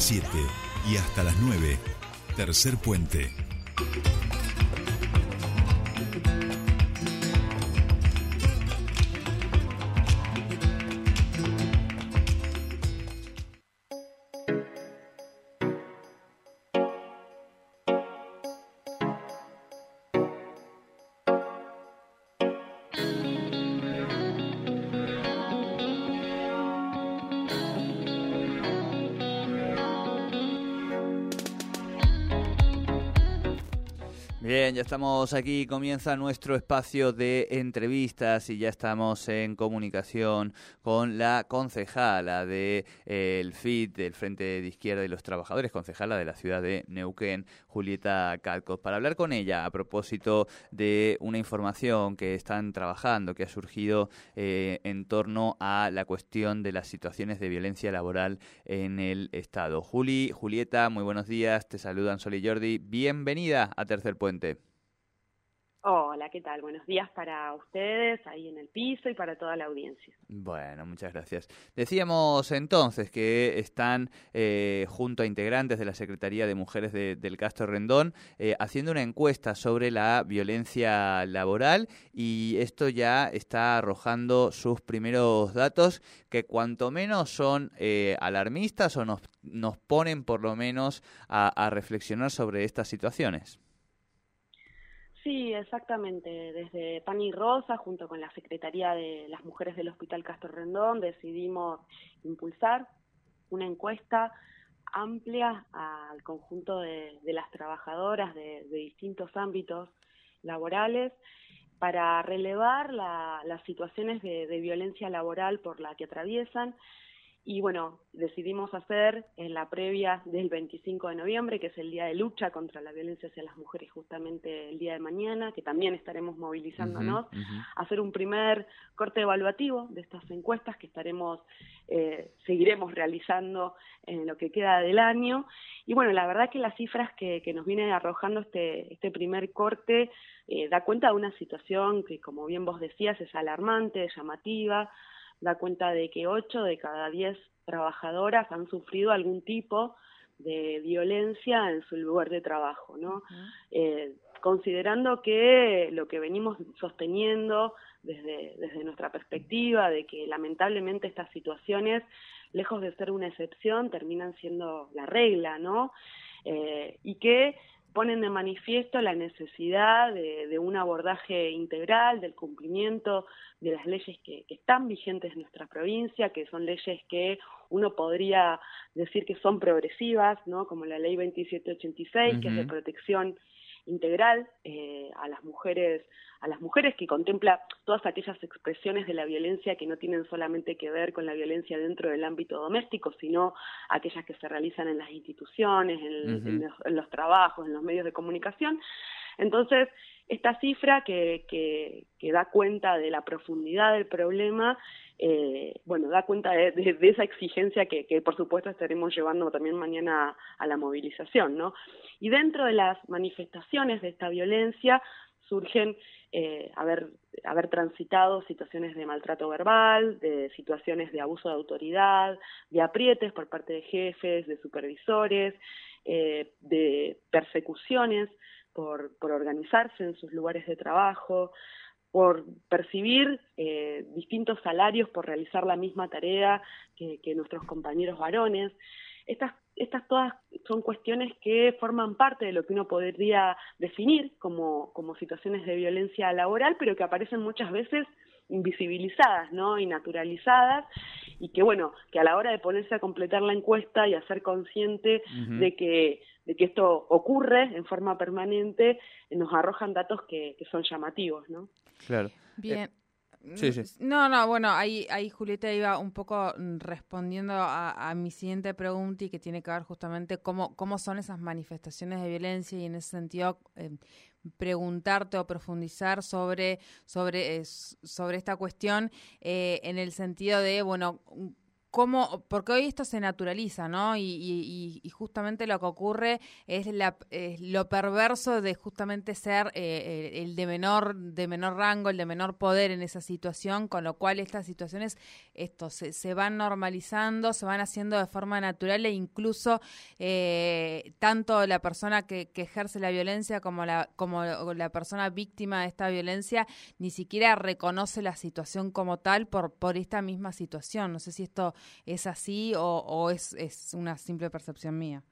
las 7 y hasta las 9. Tercer puente. Bien, ya estamos aquí, comienza nuestro espacio de entrevistas y ya estamos en comunicación con la concejala del de, eh, FIT, del Frente de Izquierda y los Trabajadores, concejala de la ciudad de Neuquén, Julieta Calcos, para hablar con ella a propósito de una información que están trabajando, que ha surgido eh, en torno a la cuestión de las situaciones de violencia laboral en el Estado. Juli, Julieta, muy buenos días, te saludan Sol y Jordi, bienvenida a Tercer Puente. Hola, ¿qué tal? Buenos días para ustedes ahí en el piso y para toda la audiencia. Bueno, muchas gracias. Decíamos entonces que están eh, junto a integrantes de la Secretaría de Mujeres del Castro Rendón eh, haciendo una encuesta sobre la violencia laboral y esto ya está arrojando sus primeros datos que cuanto menos son eh, alarmistas o nos, nos ponen por lo menos a reflexionar sobre estas situaciones. Sí, exactamente. Desde Pan y Rosa, junto con la Secretaría de las Mujeres del Hospital Castro Rendón, decidimos impulsar una encuesta amplia al conjunto de, las trabajadoras de, distintos ámbitos laborales para relevar las situaciones de, violencia laboral por la que atraviesan y bueno, decidimos hacer en la previa del 25 de noviembre, que es el día de lucha contra la violencia hacia las mujeres, justamente el día de mañana, que también estaremos movilizándonos, hacer un primer corte evaluativo de estas encuestas que estaremos, eh, seguiremos realizando en lo que queda del año. Y bueno, la verdad que las cifras que, nos viene arrojando este, este primer corte eh, da cuenta de una situación que, como bien vos decías, es alarmante, llamativa, da cuenta de que 8 de cada 10 trabajadoras han sufrido algún tipo de violencia en su lugar de trabajo, ¿no? eh, considerando que lo que venimos sosteniendo desde, desde nuestra perspectiva, de que lamentablemente estas situaciones, lejos de ser una excepción, terminan siendo la regla, ¿no? Eh, y que ponen de manifiesto la necesidad de, un abordaje integral del cumplimiento de las leyes que, están vigentes en nuestra provincia, que son leyes que uno podría decir que son progresivas, ¿no? como la ley 2786, que es de protección integral eh, a las mujeres a las mujeres que contempla todas aquellas expresiones de la violencia que no tienen solamente que ver con la violencia dentro del ámbito doméstico, sino aquellas que se realizan en las instituciones, en, los, trabajos, en los medios de comunicación. Entonces, esta cifra que, que, da cuenta de la profundidad del problema, eh, bueno, da cuenta de, esa exigencia que, por supuesto estaremos llevando también mañana a, a la movilización, ¿no? Y dentro de las manifestaciones de esta violencia surgen eh, haber, haber transitado situaciones de maltrato verbal, de situaciones de abuso de autoridad, de aprietes por parte de jefes, de supervisores, eh, de persecuciones por, por organizarse en sus lugares de trabajo, por percibir eh, distintos salarios por realizar la misma tarea que, que nuestros compañeros varones. Estas estas todas son cuestiones que forman parte de lo que uno podría definir como, como situaciones de violencia laboral, pero que aparecen muchas veces invisibilizadas, ¿no? y naturalizadas, y que bueno, que a la hora de ponerse a completar la encuesta y a ser consciente de que de que esto ocurre en forma permanente, nos arrojan datos que, que son llamativos, ¿no? Claro. Bien. No, no, bueno, ahí, ahí Julieta iba un poco mm, respondiendo a, mi siguiente pregunta y que tiene que ver justamente cómo, cómo son esas manifestaciones de violencia y en ese sentido eh, preguntarte o profundizar sobre, sobre, sobre esta cuestión eh, en el sentido de, bueno, cómo, porque hoy esto se naturaliza, ¿no? Y, justamente lo que ocurre es, la, lo perverso de justamente ser eh, el de menor, de menor rango, el de menor poder en esa situación, con lo cual estas situaciones esto, se, se van normalizando, se van haciendo de forma natural e incluso eh, tanto la persona que, que, ejerce la violencia como la, como la persona víctima de esta violencia ni siquiera reconoce la situación como tal por, por esta misma situación. No sé si esto ¿Es así o, es, es, una simple percepción mía?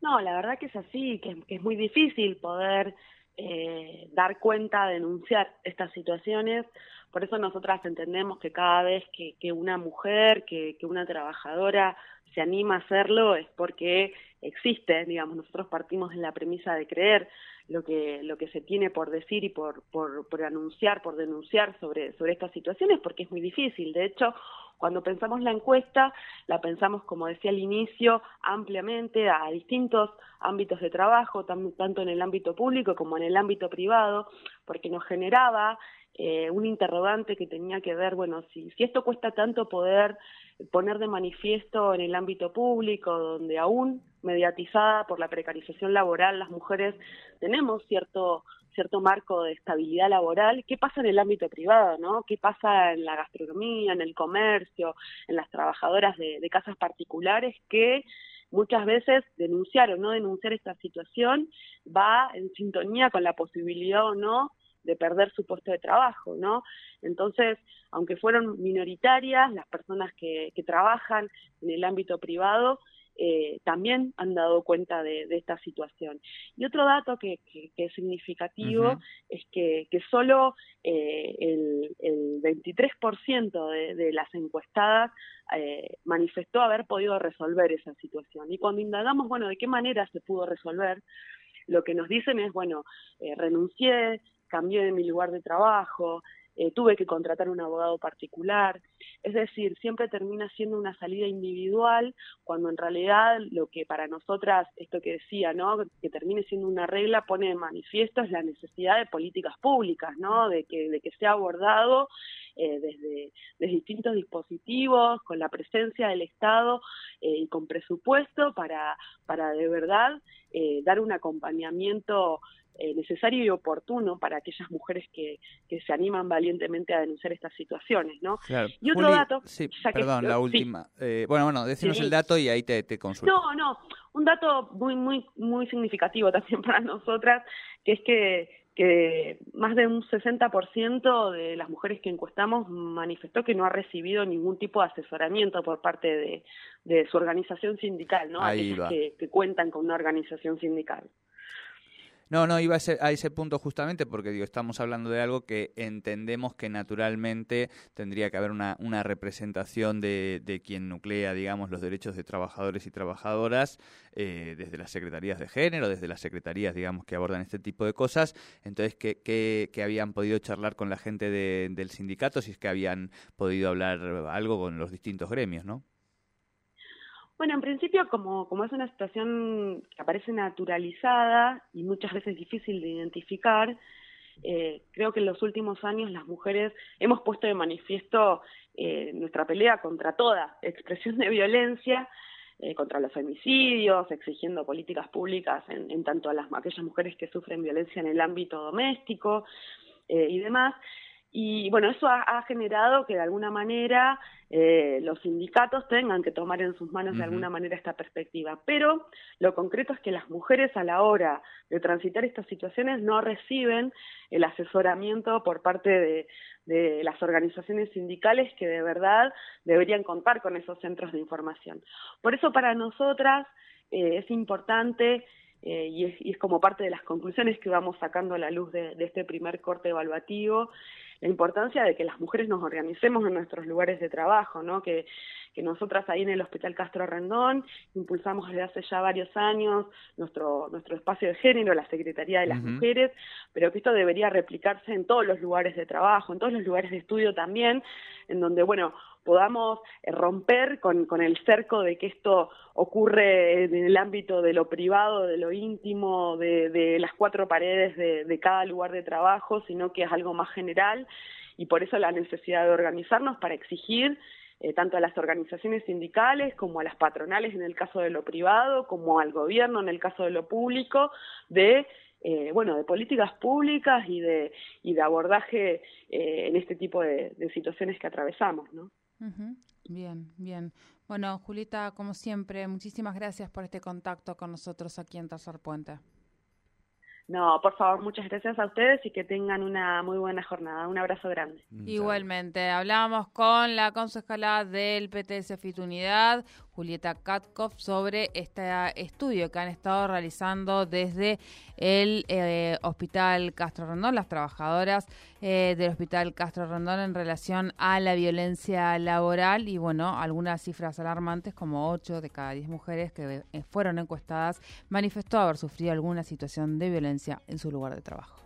No, la verdad que es así, que, es muy difícil poder eh, dar cuenta, denunciar estas situaciones. Por eso nosotras entendemos que cada vez que, que una mujer, que, que una trabajadora se anima a hacerlo es porque existe, digamos, nosotros partimos de la premisa de creer lo que, lo que se tiene por decir y por, por, por anunciar, por denunciar sobre, sobre estas situaciones, porque es muy difícil. De hecho, cuando pensamos la encuesta, la pensamos, como decía al inicio, ampliamente a distintos ámbitos de trabajo, tanto en el ámbito público como en el ámbito privado, porque nos generaba eh, un interrogante que tenía que ver, bueno, si, si esto cuesta tanto poder poner de manifiesto en el ámbito público, donde aún mediatizada por la precarización laboral, las mujeres tenemos cierto cierto marco de estabilidad laboral, ¿qué pasa en el ámbito privado, no? ¿Qué pasa en la gastronomía, en el comercio, en las trabajadoras de, de casas particulares que muchas veces denunciar o no denunciar esta situación va en sintonía con la posibilidad o no de perder su puesto de trabajo, ¿no? Entonces, aunque fueron minoritarias, las personas que, que trabajan en el ámbito privado eh, también han dado cuenta de, esta situación. Y otro dato que, es significativo es que, que solo eh, el, el 23% de, de las encuestadas eh, manifestó haber podido resolver esa situación. Y cuando indagamos, bueno, de qué manera se pudo resolver, lo que nos dicen es, bueno, renuncié, cambié de mi lugar de trabajo, eh, tuve que contratar un abogado particular. Es decir, siempre termina siendo una salida individual cuando en realidad lo que para nosotras, esto que decía, ¿no? que termine siendo una regla, pone de manifiesto es la necesidad de políticas públicas, ¿no? de, que, de que sea abordado eh, desde, distintos dispositivos, con la presencia del Estado eh, y con presupuesto para, para de verdad dar un acompañamiento eh, necesario y oportuno para aquellas mujeres que, que, se animan valientemente a denunciar estas situaciones, ¿no? Y otro dato... Sí, perdón, la última. Eh, bueno, bueno, decinos el dato y ahí te, te consulto. No, no, un dato muy, muy, muy significativo también para nosotras, que es que que más de un 60% de las mujeres que encuestamos manifestó que no ha recibido ningún tipo de asesoramiento por parte de, de su organización sindical, ¿no? Ahí que, que, cuentan con una organización sindical. No, no, iba a, a ese punto justamente porque digo, estamos hablando de algo que entendemos que naturalmente tendría que haber una, representación de, quien nuclea, digamos, los derechos de trabajadores y trabajadoras eh, desde las secretarías de género, desde las secretarías, digamos, que abordan este tipo de cosas. Entonces, ¿qué, qué, habían podido charlar con la gente del sindicato? Si es que habían podido hablar algo con los distintos gremios, ¿no? Bueno, en principio, como, es una situación que aparece naturalizada y muchas veces difícil de identificar, eh, creo que en los últimos años las mujeres hemos puesto de manifiesto eh, nuestra pelea contra toda expresión de violencia, eh, contra los femicidios, exigiendo políticas públicas en, en tanto a las aquellas mujeres que sufren violencia en el ámbito doméstico y demás. Y bueno, eso ha, generado que de alguna manera eh, los sindicatos tengan que tomar en sus manos de alguna manera esta perspectiva. Pero lo concreto es que las mujeres a la hora de transitar estas situaciones no reciben el asesoramiento por parte de, de las organizaciones sindicales que de verdad deberían contar con esos centros de información. Por eso para nosotras eh, es importante eh, y, es, y, es, como parte de las conclusiones que vamos sacando a la luz de, de este primer corte evaluativo, la importancia de que las mujeres nos organicemos en nuestros lugares de trabajo, ¿no? Que, que nosotras ahí en el Hospital Castro Rendón impulsamos desde hace ya varios años nuestro, nuestro espacio de género, la Secretaría de las Mujeres, pero que esto debería replicarse en todos los lugares de trabajo, en todos los lugares de estudio también, en donde, bueno, podamos eh, romper con, con el cerco de que esto ocurre en el ámbito de lo privado, de lo íntimo, de, de las cuatro paredes de, de cada lugar de trabajo, sino que es algo más general y por eso la necesidad de organizarnos para exigir eh, tanto a las organizaciones sindicales como a las patronales en el caso de lo privado, como al gobierno en el caso de lo público, de eh, bueno, de políticas públicas y de, y de abordaje eh, en este tipo de, situaciones que atravesamos, ¿no? Bien, bien. Bueno, Julita, como siempre, muchísimas gracias por este contacto con nosotros aquí en Tercer Puente. No, por favor, muchas gracias a ustedes y que tengan una muy buena jornada. Un abrazo grande. Igualmente, hablamos con la concejala del PTS Fit Unidad, Julieta Katkov, sobre este estudio que han estado realizando desde el eh, Hospital Castro Rondón, las trabajadoras eh, del Hospital Castro Rondón en relación a la violencia laboral y, bueno, algunas cifras alarmantes como 8 de cada 10 mujeres que eh, fueron encuestadas manifestó haber sufrido alguna situación de violencia en su lugar de trabajo.